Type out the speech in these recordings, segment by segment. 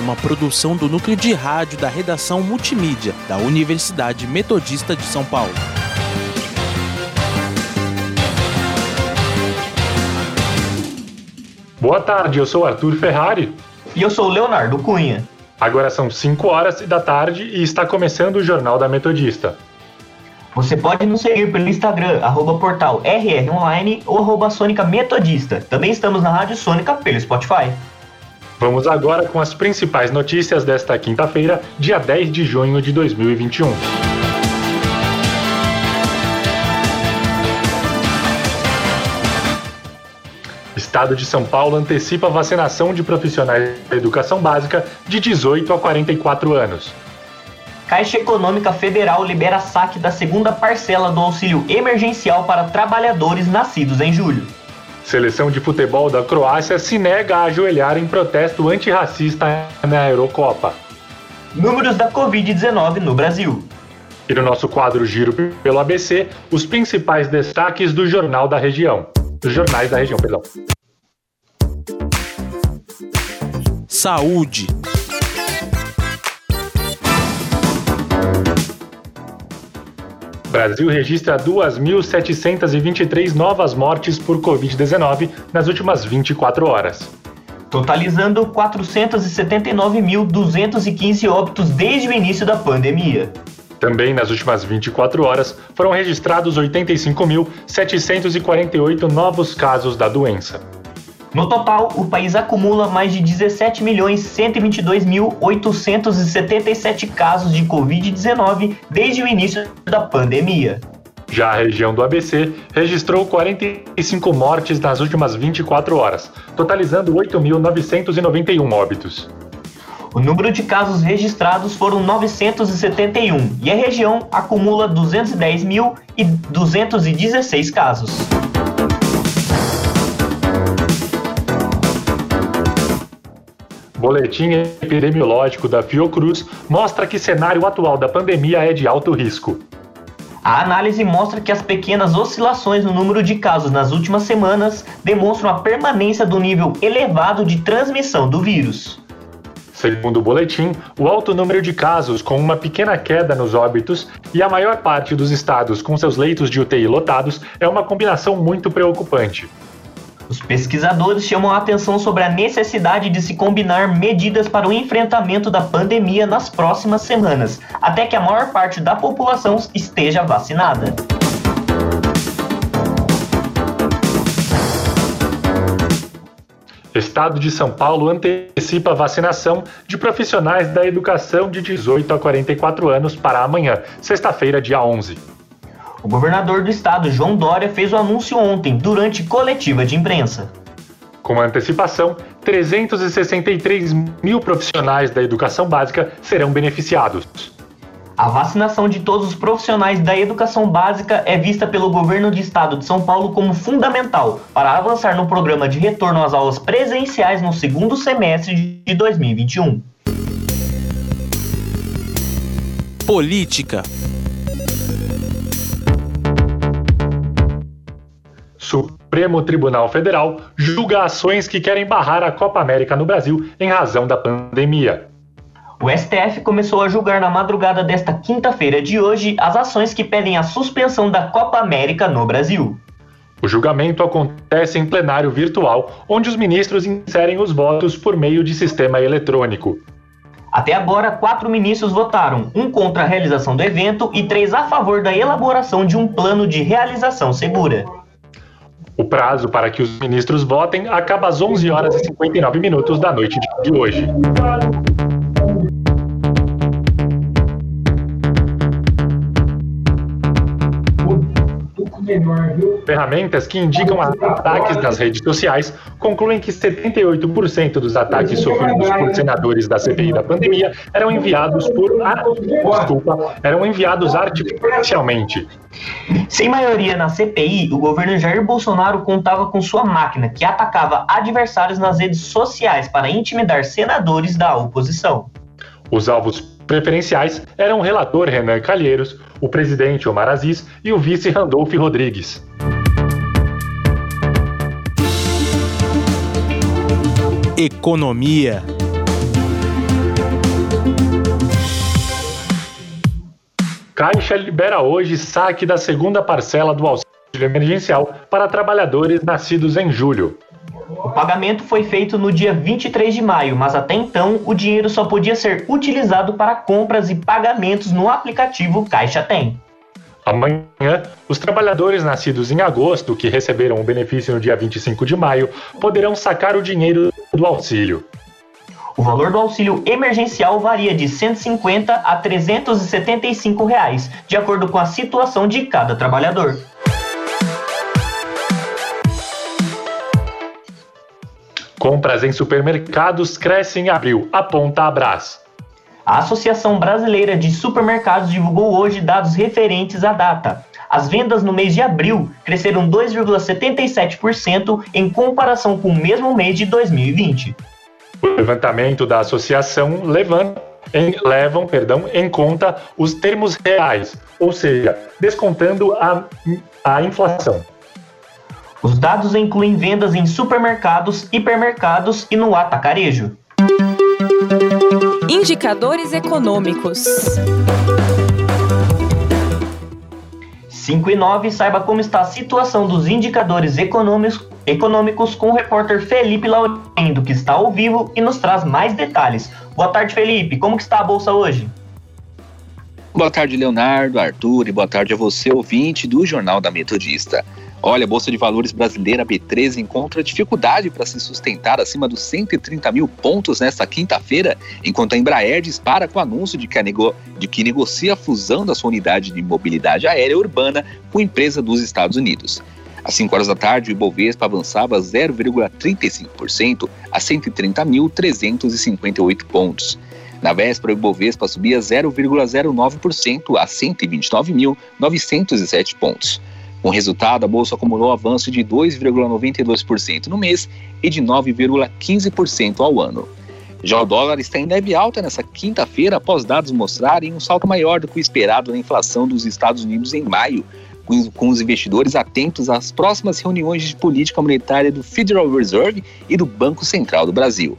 uma produção do núcleo de rádio da redação multimídia da Universidade Metodista de São Paulo. Boa tarde, eu sou Arthur Ferrari. E eu sou Leonardo Cunha. Agora são 5 horas da tarde e está começando o Jornal da Metodista. Você pode nos seguir pelo Instagram, arroba portal rronline ou arroba Sônica Metodista. Também estamos na Rádio Sônica pelo Spotify. Vamos agora com as principais notícias desta quinta-feira, dia 10 de junho de 2021. Estado de São Paulo antecipa a vacinação de profissionais da educação básica de 18 a 44 anos. Caixa Econômica Federal libera saque da segunda parcela do auxílio emergencial para trabalhadores nascidos em julho. Seleção de futebol da Croácia se nega a ajoelhar em protesto antirracista na Eurocopa. Números da Covid-19 no Brasil. E no nosso quadro Giro pelo ABC, os principais destaques do Jornal da Região. Dos jornais da região, perdão. Saúde. Brasil registra 2.723 novas mortes por Covid-19 nas últimas 24 horas. Totalizando 479.215 óbitos desde o início da pandemia. Também nas últimas 24 horas foram registrados 85.748 novos casos da doença. No total, o país acumula mais de 17.122.877 casos de Covid-19 desde o início da pandemia. Já a região do ABC registrou 45 mortes nas últimas 24 horas, totalizando 8.991 óbitos. O número de casos registrados foram 971 e a região acumula 210.216 casos. Boletim epidemiológico da Fiocruz mostra que cenário atual da pandemia é de alto risco. A análise mostra que as pequenas oscilações no número de casos nas últimas semanas demonstram a permanência do nível elevado de transmissão do vírus. Segundo o boletim, o alto número de casos, com uma pequena queda nos óbitos, e a maior parte dos estados com seus leitos de UTI lotados é uma combinação muito preocupante. Os pesquisadores chamam a atenção sobre a necessidade de se combinar medidas para o enfrentamento da pandemia nas próximas semanas, até que a maior parte da população esteja vacinada. Estado de São Paulo antecipa a vacinação de profissionais da educação de 18 a 44 anos para amanhã, sexta-feira, dia 11. O governador do estado, João Dória, fez o anúncio ontem, durante coletiva de imprensa. Com antecipação, 363 mil profissionais da educação básica serão beneficiados. A vacinação de todos os profissionais da educação básica é vista pelo governo do estado de São Paulo como fundamental para avançar no programa de retorno às aulas presenciais no segundo semestre de 2021. Política Supremo Tribunal Federal julga ações que querem barrar a Copa América no Brasil em razão da pandemia. O STF começou a julgar na madrugada desta quinta-feira de hoje as ações que pedem a suspensão da Copa América no Brasil. O julgamento acontece em plenário virtual, onde os ministros inserem os votos por meio de sistema eletrônico. Até agora, quatro ministros votaram, um contra a realização do evento e três a favor da elaboração de um plano de realização segura. O prazo para que os ministros votem acaba às 11 horas e 59 minutos da noite de hoje. Ferramentas que indicam ataques nas redes sociais concluem que 78% dos ataques sofridos por senadores da CPI da pandemia eram enviados por desculpa, eram enviados artificialmente. Sem maioria na CPI, o governo Jair Bolsonaro contava com sua máquina que atacava adversários nas redes sociais para intimidar senadores da oposição. Os alvos preferenciais eram o relator Renan Calheiros, o presidente Omar Aziz e o vice Randolph Rodrigues. Economia. Caixa libera hoje saque da segunda parcela do auxílio emergencial para trabalhadores nascidos em julho. O pagamento foi feito no dia 23 de maio, mas até então o dinheiro só podia ser utilizado para compras e pagamentos no aplicativo Caixa Tem. Amanhã, os trabalhadores nascidos em agosto, que receberam o benefício no dia 25 de maio, poderão sacar o dinheiro do auxílio. O valor do auxílio emergencial varia de R$ 150 a 375 reais, de acordo com a situação de cada trabalhador. Compras em supermercados crescem em abril, aponta a Brás. A Associação Brasileira de Supermercados divulgou hoje dados referentes à data. As vendas no mês de abril cresceram 2,77% em comparação com o mesmo mês de 2020. O levantamento da associação levanta em, levam perdão, em conta os termos reais, ou seja, descontando a, a inflação. Os dados incluem vendas em supermercados, hipermercados e no atacarejo. Indicadores econômicos. 5 e 9, saiba como está a situação dos indicadores econômicos, econômicos com o repórter Felipe Laurindo, que está ao vivo e nos traz mais detalhes. Boa tarde, Felipe. Como que está a bolsa hoje? Boa tarde, Leonardo, Arthur, e boa tarde a você, ouvinte do Jornal da Metodista. Olha, a Bolsa de Valores brasileira B3 encontra dificuldade para se sustentar acima dos 130 mil pontos nesta quinta-feira, enquanto a Embraer dispara com o anúncio de que, nego... de que negocia a fusão da sua unidade de mobilidade aérea urbana com empresa dos Estados Unidos. Às 5 horas da tarde, o Ibovespa avançava 0,35% a 130.358 pontos. Na véspera, o Ibovespa subia 0,09% a 129.907 pontos. Com o resultado, a bolsa acumulou avanço de 2,92% no mês e de 9,15% ao ano. Já o dólar está em leve alta nessa quinta-feira após dados mostrarem um salto maior do que o esperado na inflação dos Estados Unidos em maio, com os investidores atentos às próximas reuniões de política monetária do Federal Reserve e do Banco Central do Brasil.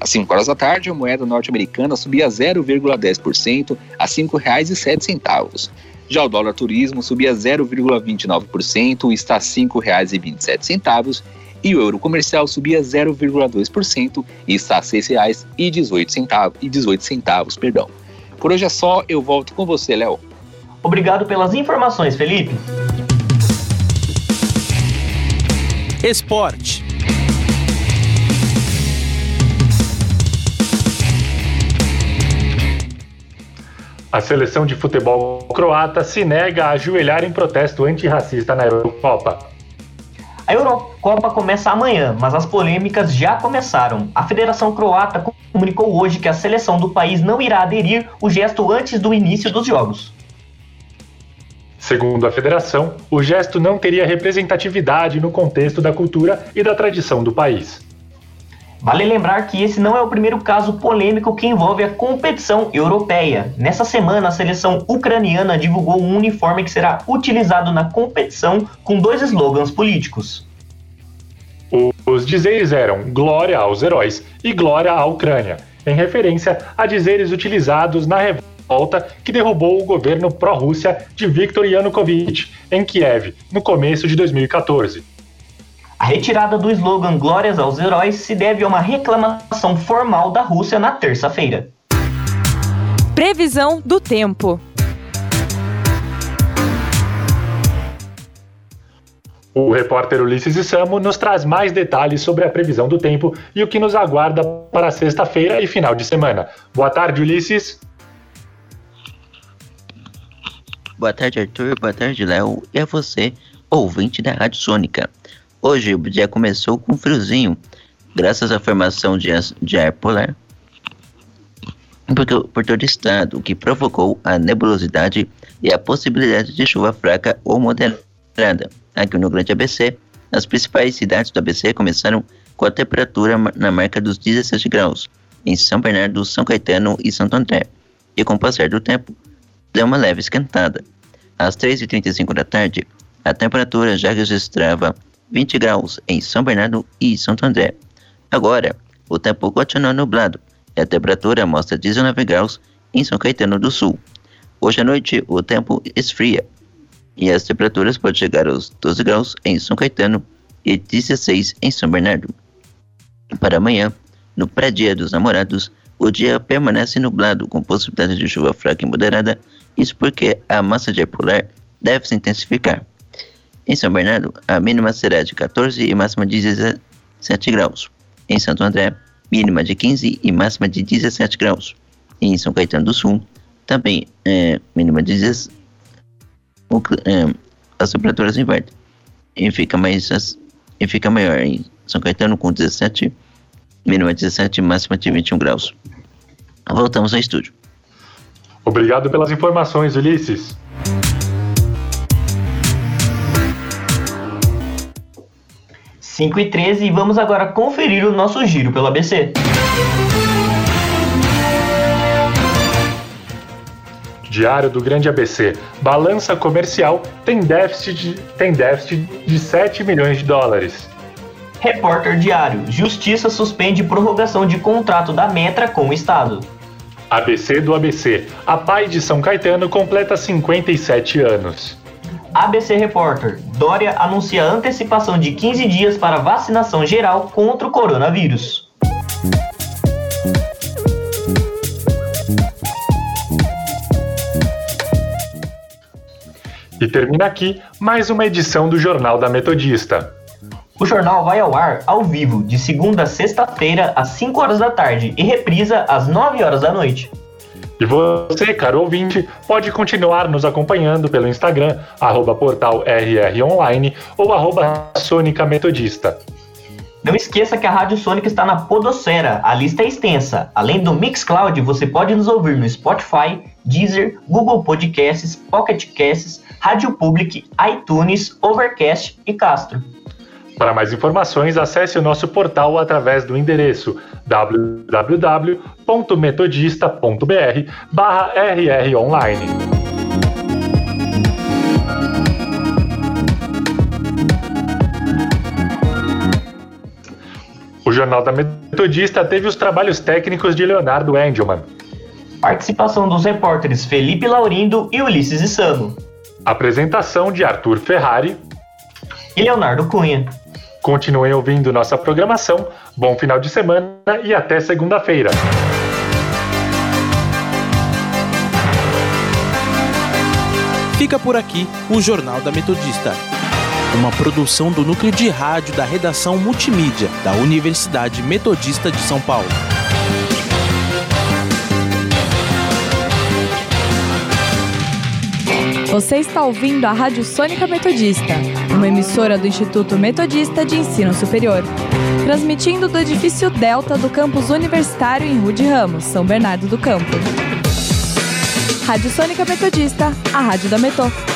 Às 5 horas da tarde, a moeda norte-americana subia 0,10% a R$ 5,07. Já o dólar turismo subia 0,29% e está R$ 5,27 e o euro comercial subia 0,2% e está a R$ 6,18 centavos, perdão. Por hoje é só, eu volto com você, Léo. Obrigado pelas informações, Felipe. Esporte. A seleção de futebol croata se nega a ajoelhar em protesto antirracista na Eurocopa. A Eurocopa começa amanhã, mas as polêmicas já começaram. A Federação Croata comunicou hoje que a seleção do país não irá aderir o gesto antes do início dos jogos. Segundo a federação, o gesto não teria representatividade no contexto da cultura e da tradição do país. Vale lembrar que esse não é o primeiro caso polêmico que envolve a competição europeia. Nessa semana, a seleção ucraniana divulgou um uniforme que será utilizado na competição com dois slogans políticos. Os dizeres eram Glória aos heróis e Glória à Ucrânia, em referência a dizeres utilizados na revolta que derrubou o governo pró-Rússia de Viktor Yanukovych em Kiev, no começo de 2014. A retirada do slogan Glórias aos Heróis se deve a uma reclamação formal da Rússia na terça-feira. Previsão do tempo. O repórter Ulisses Isamo nos traz mais detalhes sobre a previsão do tempo e o que nos aguarda para sexta-feira e final de semana. Boa tarde, Ulisses. Boa tarde, Arthur. Boa tarde, Léo. E a você, ouvinte da Rádio Sônica. Hoje o dia começou com friozinho, graças à formação de, de ar polar por, por todo o estado, o que provocou a nebulosidade e a possibilidade de chuva fraca ou moderada. Aqui no Grande ABC, as principais cidades do ABC começaram com a temperatura na marca dos 17 graus, em São Bernardo, São Caetano e Santo André, e com o passar do tempo, deu uma leve esquentada. Às 3h35 da tarde, a temperatura já registrava 20 graus em São Bernardo e Santo André. Agora, o tempo continua nublado e a temperatura mostra 19 graus em São Caetano do Sul. Hoje à noite, o tempo esfria e as temperaturas podem chegar aos 12 graus em São Caetano e 16 em São Bernardo. Para amanhã, no pré-dia dos namorados, o dia permanece nublado com possibilidade de chuva fraca e moderada, isso porque a massa de ar polar deve se intensificar. Em São Bernardo, a mínima será de 14 e máxima de 17 graus. Em Santo André, mínima de 15 e máxima de 17 graus. Em São Caetano do Sul, também é, mínima de 16 é, as temperaturas invertem e fica mais e fica maior em São Caetano com 17 mínima de 17 máxima de 21 graus. Voltamos ao estúdio. Obrigado pelas informações, Ulisses. 5 e 13 e vamos agora conferir o nosso giro pelo ABC. Diário do Grande ABC. Balança comercial tem déficit de, tem déficit de 7 milhões de dólares. Repórter Diário. Justiça suspende prorrogação de contrato da Metra com o Estado. ABC do ABC. A PAI de São Caetano completa 57 anos. ABC Repórter. Dória anuncia antecipação de 15 dias para vacinação geral contra o coronavírus. E termina aqui mais uma edição do Jornal da Metodista. O jornal vai ao ar ao vivo de segunda a sexta-feira às 5 horas da tarde e reprisa às 9 horas da noite. E você, caro ouvinte, pode continuar nos acompanhando pelo Instagram, arroba portal RROnline ou arroba Sônica Metodista. Não esqueça que a Rádio Sônica está na Podosfera, a lista é extensa. Além do Mixcloud, você pode nos ouvir no Spotify, Deezer, Google Podcasts, Pocket Casts, Rádio Public, iTunes, Overcast e Castro. Para mais informações, acesse o nosso portal através do endereço www.metodista.br rronline. O Jornal da Metodista teve os trabalhos técnicos de Leonardo Engelman. Participação dos repórteres Felipe Laurindo e Ulisses Isano. Apresentação de Arthur Ferrari e Leonardo Cunha. Continuem ouvindo nossa programação. Bom final de semana e até segunda-feira. Fica por aqui o Jornal da Metodista. Uma produção do núcleo de rádio da redação multimídia da Universidade Metodista de São Paulo. Você está ouvindo a Rádio Sônica Metodista, uma emissora do Instituto Metodista de Ensino Superior, transmitindo do edifício Delta do campus universitário em Rude Ramos, São Bernardo do Campo. Rádio Sônica Metodista, a rádio da Metô.